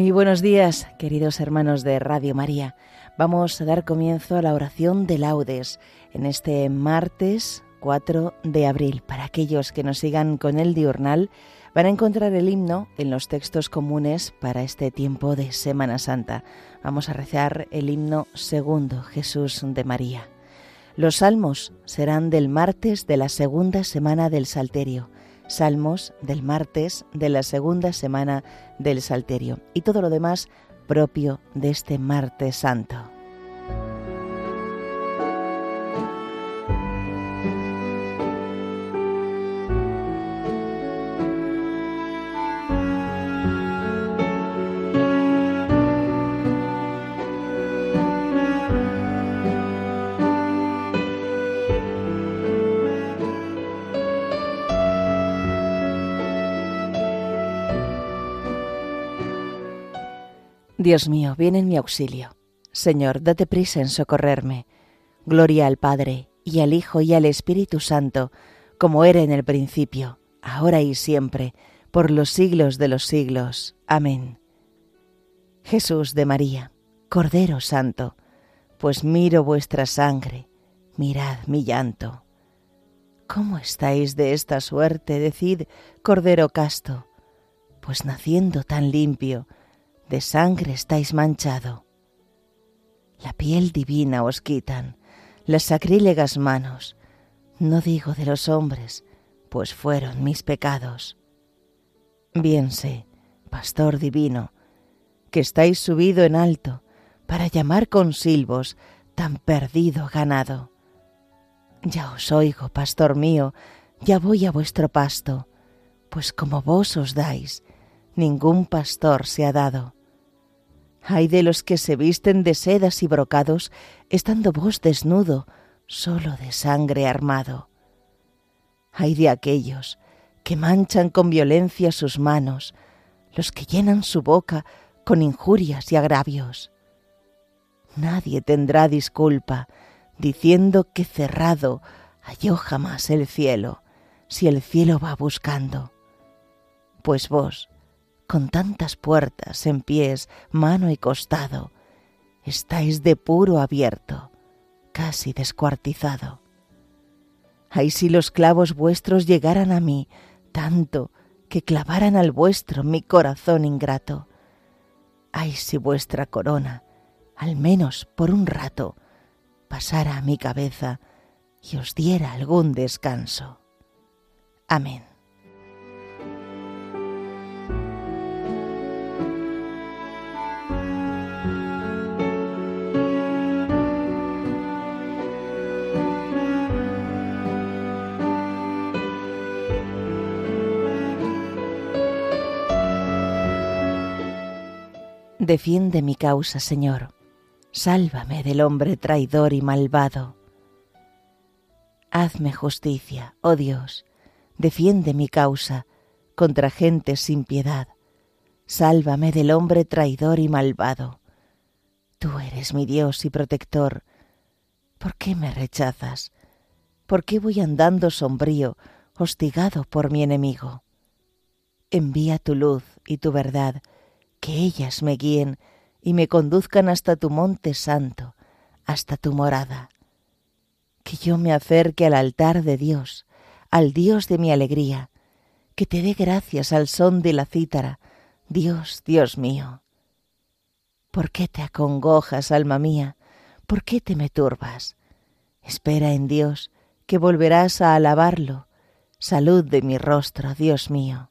Muy buenos días, queridos hermanos de Radio María. Vamos a dar comienzo a la oración de laudes en este martes 4 de abril. Para aquellos que nos sigan con el diurnal, van a encontrar el himno en los textos comunes para este tiempo de Semana Santa. Vamos a rezar el himno segundo, Jesús de María. Los salmos serán del martes de la segunda semana del Salterio salmos del martes de la segunda semana del Salterio y todo lo demás propio de este martes santo. Dios mío, ven en mi auxilio. Señor, date prisa en socorrerme. Gloria al Padre, y al Hijo, y al Espíritu Santo, como era en el principio, ahora y siempre, por los siglos de los siglos. Amén. Jesús de María, Cordero Santo, pues miro vuestra sangre, mirad mi llanto. ¿Cómo estáis de esta suerte? Decid, Cordero casto, pues naciendo tan limpio, de sangre estáis manchado. La piel divina os quitan, las sacrílegas manos, no digo de los hombres, pues fueron mis pecados. Bien sé, pastor divino, que estáis subido en alto para llamar con silbos tan perdido ganado. Ya os oigo, pastor mío, ya voy a vuestro pasto, pues como vos os dais, ningún pastor se ha dado. Hay de los que se visten de sedas y brocados, estando vos desnudo, solo de sangre armado. Hay de aquellos que manchan con violencia sus manos, los que llenan su boca con injurias y agravios. Nadie tendrá disculpa diciendo que cerrado halló jamás el cielo, si el cielo va buscando. Pues vos, con tantas puertas en pies, mano y costado, estáis de puro abierto, casi descuartizado. Ay, si los clavos vuestros llegaran a mí, tanto que clavaran al vuestro mi corazón ingrato. Ay, si vuestra corona, al menos por un rato, pasara a mi cabeza y os diera algún descanso. Amén. Defiende mi causa, Señor. Sálvame del hombre traidor y malvado. Hazme justicia, oh Dios. Defiende mi causa contra gente sin piedad. Sálvame del hombre traidor y malvado. Tú eres mi Dios y protector. ¿Por qué me rechazas? ¿Por qué voy andando sombrío, hostigado por mi enemigo? Envía tu luz y tu verdad que ellas me guíen y me conduzcan hasta tu monte santo, hasta tu morada. Que yo me acerque al altar de Dios, al Dios de mi alegría, que te dé gracias al son de la cítara, Dios, Dios mío. ¿Por qué te acongojas, alma mía? ¿Por qué te me turbas? Espera en Dios, que volverás a alabarlo. Salud de mi rostro, Dios mío.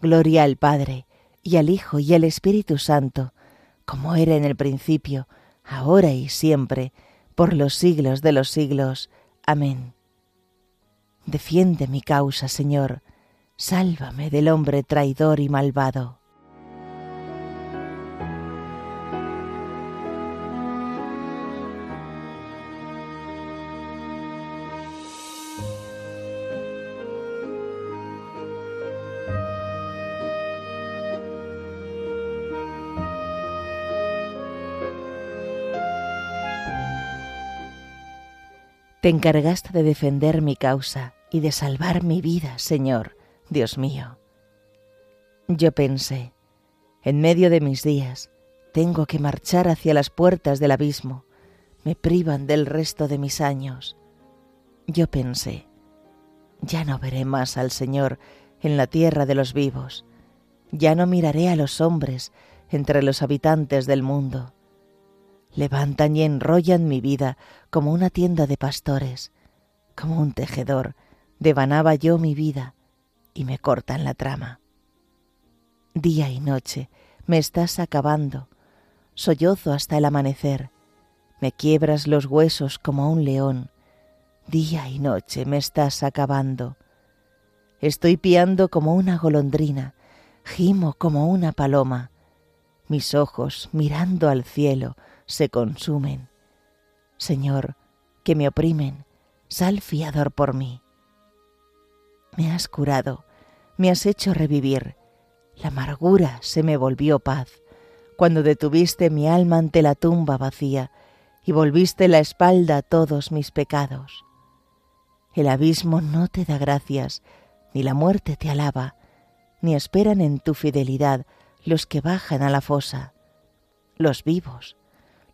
Gloria al Padre, y al Hijo y al Espíritu Santo, como era en el principio, ahora y siempre, por los siglos de los siglos. Amén. Defiende mi causa, Señor, sálvame del hombre traidor y malvado. Te encargaste de defender mi causa y de salvar mi vida, Señor, Dios mío. Yo pensé, En medio de mis días tengo que marchar hacia las puertas del abismo, me privan del resto de mis años. Yo pensé, ya no veré más al Señor en la tierra de los vivos, ya no miraré a los hombres entre los habitantes del mundo. Levantan y enrollan mi vida como una tienda de pastores, como un tejedor, devanaba yo mi vida y me cortan la trama. Día y noche me estás acabando, sollozo hasta el amanecer, me quiebras los huesos como un león, día y noche me estás acabando. Estoy piando como una golondrina, gimo como una paloma, mis ojos, mirando al cielo, se consumen. Señor, que me oprimen, sal fiador por mí. Me has curado, me has hecho revivir, la amargura se me volvió paz, cuando detuviste mi alma ante la tumba vacía y volviste la espalda a todos mis pecados. El abismo no te da gracias, ni la muerte te alaba, ni esperan en tu fidelidad los que bajan a la fosa. Los vivos,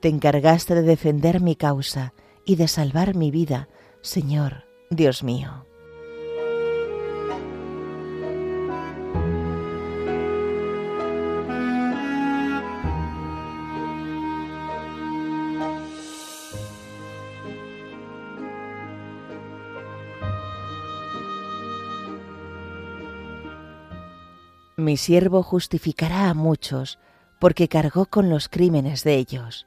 Te encargaste de defender mi causa y de salvar mi vida, Señor, Dios mío. Mi siervo justificará a muchos, porque cargó con los crímenes de ellos.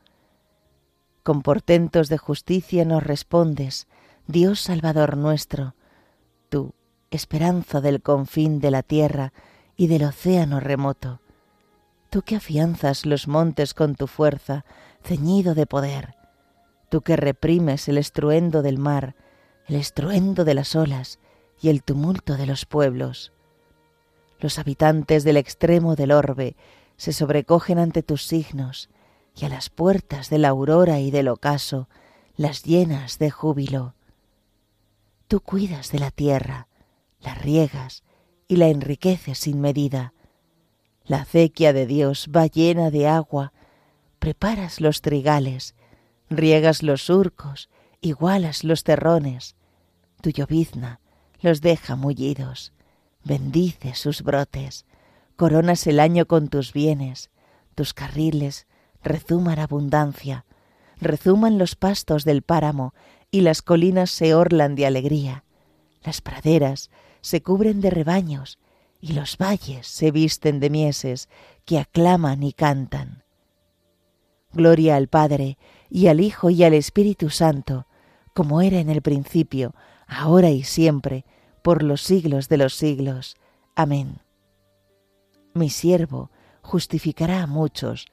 Con portentos de justicia nos respondes, Dios Salvador nuestro, tú, esperanza del confín de la tierra y del océano remoto, tú que afianzas los montes con tu fuerza, ceñido de poder, tú que reprimes el estruendo del mar, el estruendo de las olas y el tumulto de los pueblos. Los habitantes del extremo del orbe se sobrecogen ante tus signos, y a las puertas de la aurora y del ocaso las llenas de júbilo. Tú cuidas de la tierra, la riegas y la enriqueces sin medida. La acequia de Dios va llena de agua, preparas los trigales, riegas los surcos, igualas los terrones. Tu llovizna los deja mullidos bendice sus brotes, coronas el año con tus bienes, tus carriles rezuman abundancia, rezuman los pastos del páramo y las colinas se orlan de alegría, las praderas se cubren de rebaños y los valles se visten de mieses que aclaman y cantan. Gloria al Padre y al Hijo y al Espíritu Santo, como era en el principio, ahora y siempre, por los siglos de los siglos. Amén. Mi siervo justificará a muchos,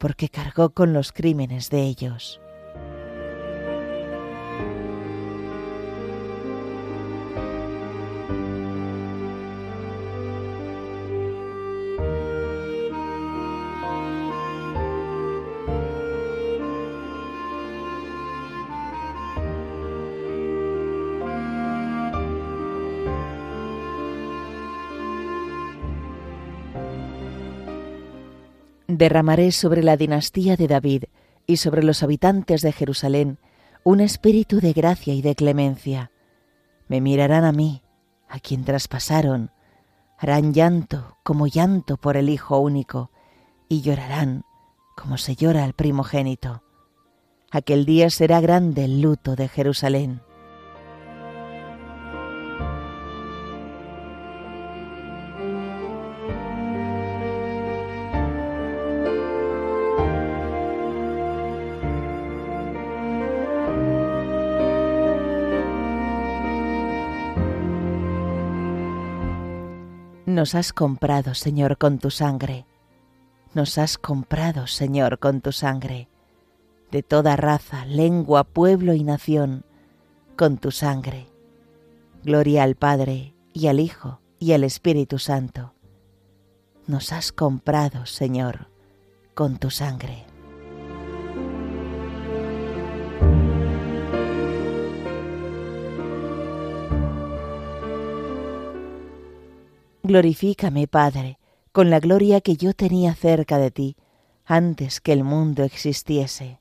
porque cargó con los crímenes de ellos. Derramaré sobre la dinastía de David y sobre los habitantes de Jerusalén un espíritu de gracia y de clemencia. Me mirarán a mí, a quien traspasaron, harán llanto como llanto por el Hijo único, y llorarán como se llora al primogénito. Aquel día será grande el luto de Jerusalén. Nos has comprado, Señor, con tu sangre. Nos has comprado, Señor, con tu sangre. De toda raza, lengua, pueblo y nación, con tu sangre. Gloria al Padre, y al Hijo, y al Espíritu Santo. Nos has comprado, Señor, con tu sangre. Glorifícame, Padre, con la gloria que yo tenía cerca de ti antes que el mundo existiese.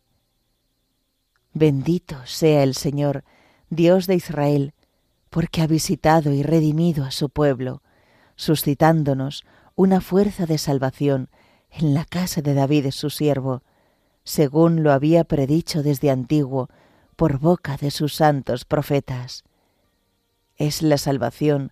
Bendito sea el Señor, Dios de Israel, porque ha visitado y redimido a su pueblo, suscitándonos una fuerza de salvación en la casa de David su siervo, según lo había predicho desde antiguo por boca de sus santos profetas. Es la salvación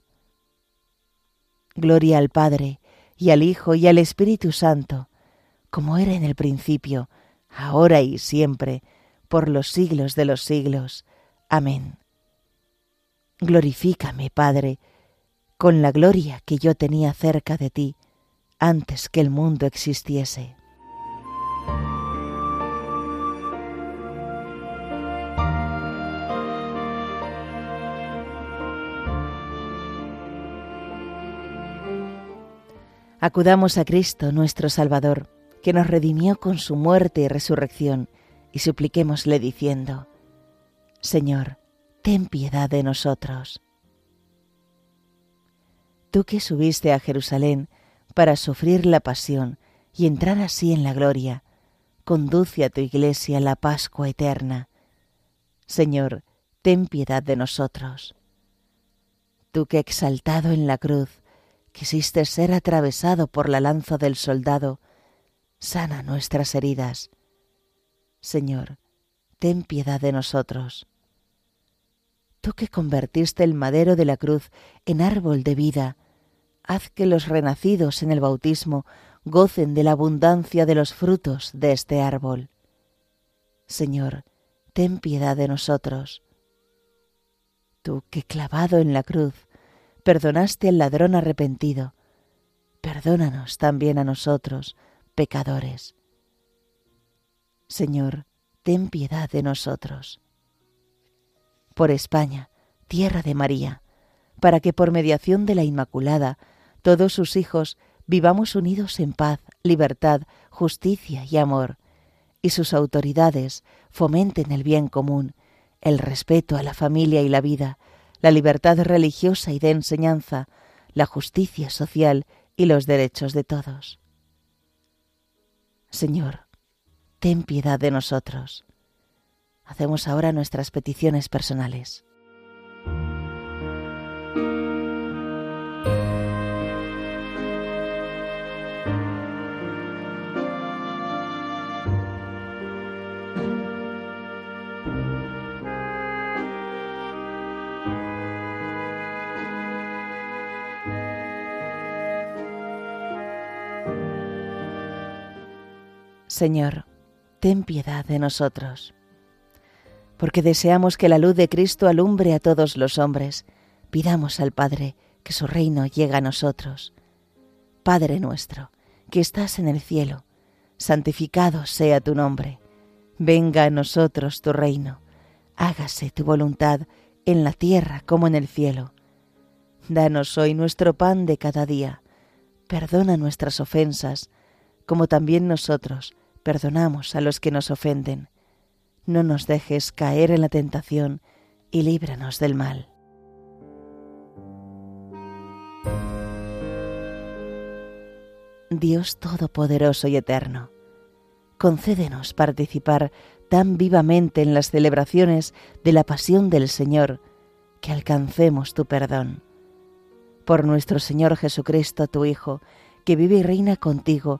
Gloria al Padre, y al Hijo, y al Espíritu Santo, como era en el principio, ahora y siempre, por los siglos de los siglos. Amén. Glorifícame, Padre, con la gloria que yo tenía cerca de ti, antes que el mundo existiese. Acudamos a Cristo, nuestro Salvador, que nos redimió con su muerte y resurrección, y supliquémosle diciendo, Señor, ten piedad de nosotros. Tú que subiste a Jerusalén para sufrir la pasión y entrar así en la gloria, conduce a tu iglesia la Pascua eterna. Señor, ten piedad de nosotros. Tú que exaltado en la cruz quisiste ser atravesado por la lanza del soldado, sana nuestras heridas. Señor, ten piedad de nosotros. Tú que convertiste el madero de la cruz en árbol de vida, haz que los renacidos en el bautismo gocen de la abundancia de los frutos de este árbol. Señor, ten piedad de nosotros. Tú que clavado en la cruz perdonaste al ladrón arrepentido, perdónanos también a nosotros, pecadores. Señor, ten piedad de nosotros. Por España, tierra de María, para que por mediación de la Inmaculada todos sus hijos vivamos unidos en paz, libertad, justicia y amor, y sus autoridades fomenten el bien común, el respeto a la familia y la vida, la libertad religiosa y de enseñanza, la justicia social y los derechos de todos. Señor, ten piedad de nosotros. Hacemos ahora nuestras peticiones personales. Señor, ten piedad de nosotros. Porque deseamos que la luz de Cristo alumbre a todos los hombres, pidamos al Padre que su reino llegue a nosotros. Padre nuestro, que estás en el cielo, santificado sea tu nombre. Venga a nosotros tu reino. Hágase tu voluntad en la tierra como en el cielo. Danos hoy nuestro pan de cada día. Perdona nuestras ofensas, como también nosotros perdonamos a los que nos ofenden. No nos dejes caer en la tentación y líbranos del mal. Dios Todopoderoso y Eterno, concédenos participar tan vivamente en las celebraciones de la pasión del Señor, que alcancemos tu perdón. Por nuestro Señor Jesucristo, tu Hijo, que vive y reina contigo